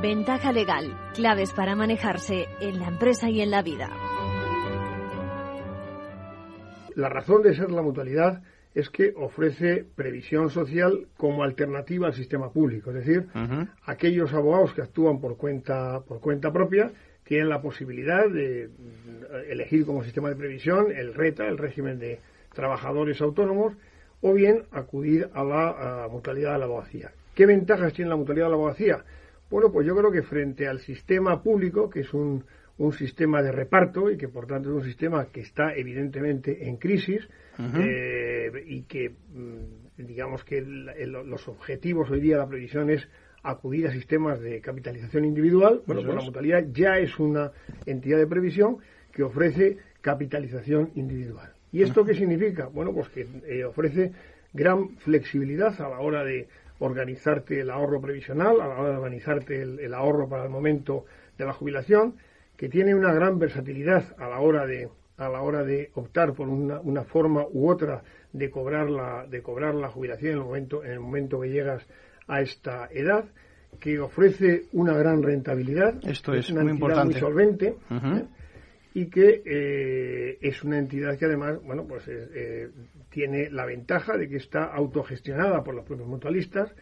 Ventaja legal, claves para manejarse en la empresa y en la vida. La razón de ser la mutualidad es que ofrece previsión social como alternativa al sistema público, es decir, aquellos abogados que actúan por cuenta por cuenta propia tienen la posibilidad de elegir como sistema de previsión el RETA, el régimen de trabajadores autónomos, o bien acudir a la mutualidad de la abogacía. ¿Qué ventajas tiene la mutualidad de la abogacía? Bueno, pues yo creo que frente al sistema público, que es un, un sistema de reparto y que por tanto es un sistema que está evidentemente en crisis eh, y que mm, digamos que los objetivos hoy día de la previsión es acudir a sistemas de capitalización individual. Bueno, pues la mutualidad ya es una entidad de previsión que ofrece capitalización individual. ¿Y esto qué significa? Bueno, pues que eh, ofrece gran flexibilidad a la hora de organizarte el ahorro previsional, a la hora de organizarte el, ahorro para el momento de la jubilación, que tiene una gran versatilidad a la hora de a la hora de optar por una, una forma u otra de cobrar la de cobrar la jubilación en el momento en el momento que llegas a esta edad que ofrece una gran rentabilidad esto es, una muy importante. muy solvente ¿eh? y que eh, es una entidad que además bueno pues eh, tiene la ventaja de que está autogestionada por los propios mutualistas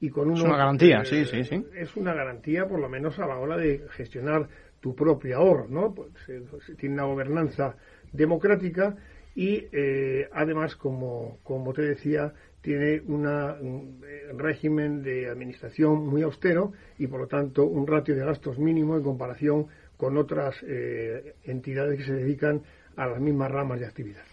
y con es una garantía sí sí sí. es una garantía por lo menos a la hora de gestionar tu propio ahorro no pues, tiene una gobernanza democrática y además como como te decía tiene un régimen de administración muy austero y por lo tanto un ratio de gastos mínimo en comparación con otras eh, entidades que se dedican a las mismas ramas de actividad.